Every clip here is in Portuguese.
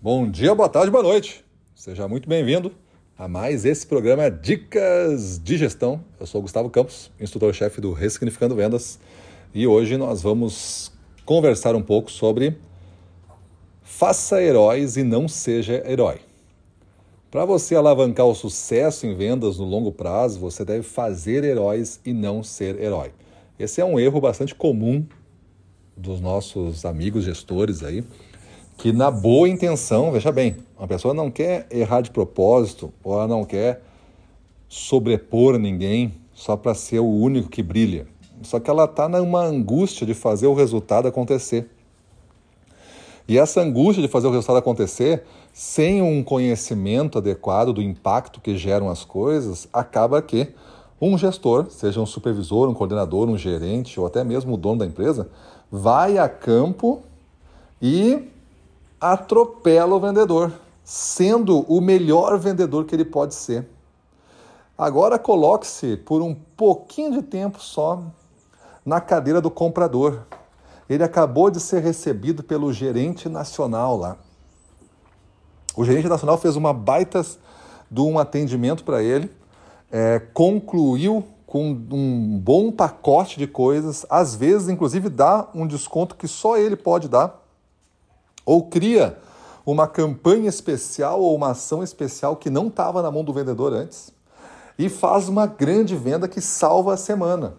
Bom dia, boa tarde, boa noite. Seja muito bem-vindo a mais esse programa Dicas de Gestão. Eu sou Gustavo Campos, instrutor-chefe do Ressignificando Vendas, e hoje nós vamos conversar um pouco sobre faça heróis e não seja herói. Para você alavancar o sucesso em vendas no longo prazo, você deve fazer heróis e não ser herói. Esse é um erro bastante comum dos nossos amigos gestores aí que na boa intenção, veja bem, uma pessoa não quer errar de propósito ou ela não quer sobrepor ninguém só para ser o único que brilha. Só que ela está numa angústia de fazer o resultado acontecer. E essa angústia de fazer o resultado acontecer, sem um conhecimento adequado do impacto que geram as coisas, acaba que um gestor, seja um supervisor, um coordenador, um gerente ou até mesmo o dono da empresa, vai a campo e atropela o vendedor, sendo o melhor vendedor que ele pode ser. Agora coloque-se por um pouquinho de tempo só na cadeira do comprador. Ele acabou de ser recebido pelo gerente nacional lá. O gerente nacional fez uma baita de um atendimento para ele, é, concluiu com um bom pacote de coisas, às vezes, inclusive, dá um desconto que só ele pode dar ou cria uma campanha especial ou uma ação especial que não estava na mão do vendedor antes e faz uma grande venda que salva a semana.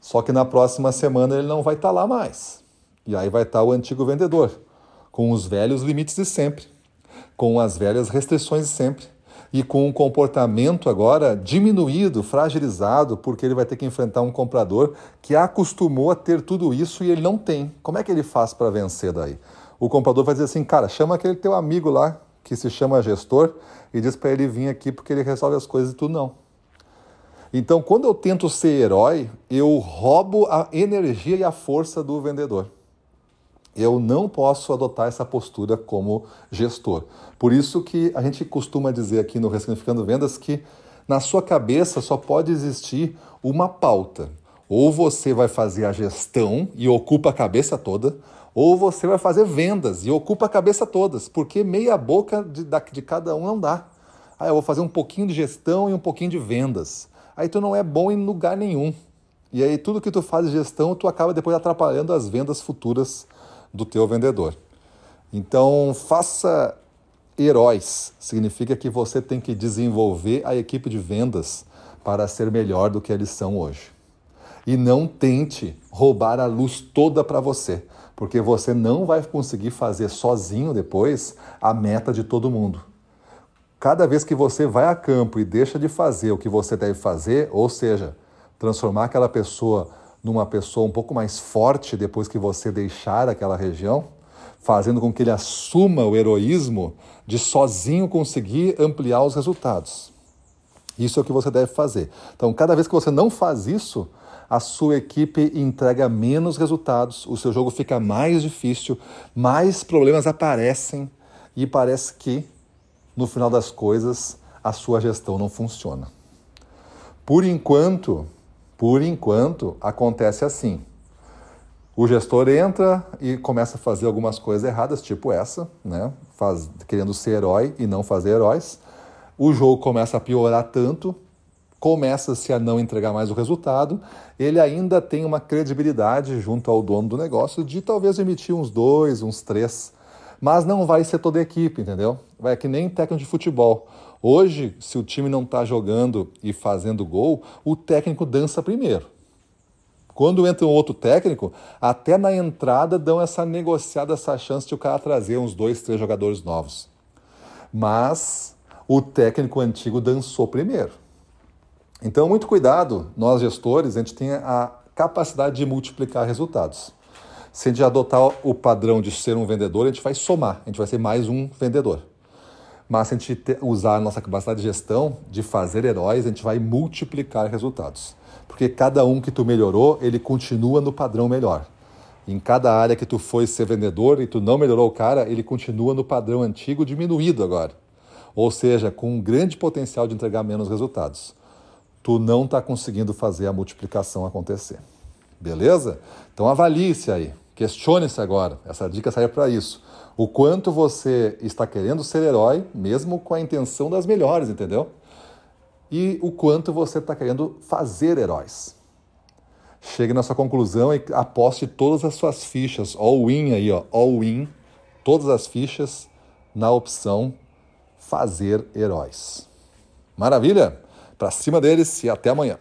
Só que na próxima semana ele não vai estar tá lá mais. E aí vai estar tá o antigo vendedor, com os velhos limites de sempre, com as velhas restrições de sempre e com um comportamento agora diminuído, fragilizado, porque ele vai ter que enfrentar um comprador que acostumou a ter tudo isso e ele não tem. Como é que ele faz para vencer daí? O comprador vai dizer assim, cara, chama aquele teu amigo lá, que se chama gestor, e diz para ele vir aqui porque ele resolve as coisas e tu não. Então, quando eu tento ser herói, eu roubo a energia e a força do vendedor. Eu não posso adotar essa postura como gestor. Por isso que a gente costuma dizer aqui no Ressignificando Vendas que na sua cabeça só pode existir uma pauta. Ou você vai fazer a gestão e ocupa a cabeça toda, ou você vai fazer vendas e ocupa a cabeça todas, porque meia boca de, de cada um não dá. Ah, eu vou fazer um pouquinho de gestão e um pouquinho de vendas. Aí tu não é bom em lugar nenhum. E aí tudo que tu faz de gestão, tu acaba depois atrapalhando as vendas futuras do teu vendedor. Então, faça heróis. Significa que você tem que desenvolver a equipe de vendas para ser melhor do que eles são hoje. E não tente roubar a luz toda para você porque você não vai conseguir fazer sozinho depois a meta de todo mundo. Cada vez que você vai a campo e deixa de fazer o que você deve fazer, ou seja, transformar aquela pessoa numa pessoa um pouco mais forte depois que você deixar aquela região, fazendo com que ele assuma o heroísmo de sozinho conseguir ampliar os resultados. Isso é o que você deve fazer. Então, cada vez que você não faz isso, a sua equipe entrega menos resultados, o seu jogo fica mais difícil, mais problemas aparecem e parece que, no final das coisas, a sua gestão não funciona. Por enquanto, por enquanto, acontece assim. O gestor entra e começa a fazer algumas coisas erradas, tipo essa, né? Faz, querendo ser herói e não fazer heróis. O jogo começa a piorar tanto começa-se a não entregar mais o resultado, ele ainda tem uma credibilidade junto ao dono do negócio de talvez emitir uns dois, uns três, mas não vai ser toda a equipe, entendeu? Vai que nem técnico de futebol. Hoje, se o time não está jogando e fazendo gol, o técnico dança primeiro. Quando entra um outro técnico, até na entrada dão essa negociada, essa chance de o cara trazer uns dois, três jogadores novos. Mas o técnico antigo dançou primeiro. Então, muito cuidado, nós gestores, a gente tem a capacidade de multiplicar resultados. Se a gente adotar o padrão de ser um vendedor, a gente vai somar, a gente vai ser mais um vendedor. Mas se a gente usar a nossa capacidade de gestão, de fazer heróis, a gente vai multiplicar resultados. Porque cada um que tu melhorou, ele continua no padrão melhor. Em cada área que tu foi ser vendedor e tu não melhorou o cara, ele continua no padrão antigo diminuído agora. Ou seja, com um grande potencial de entregar menos resultados tu não está conseguindo fazer a multiplicação acontecer. Beleza? Então avalie-se aí, questione-se agora. Essa dica serve para isso. O quanto você está querendo ser herói, mesmo com a intenção das melhores, entendeu? E o quanto você está querendo fazer heróis. Chegue na sua conclusão e aposte todas as suas fichas, all-in aí, ó, all-in, todas as fichas na opção fazer heróis. Maravilha? Para cima deles e até amanhã.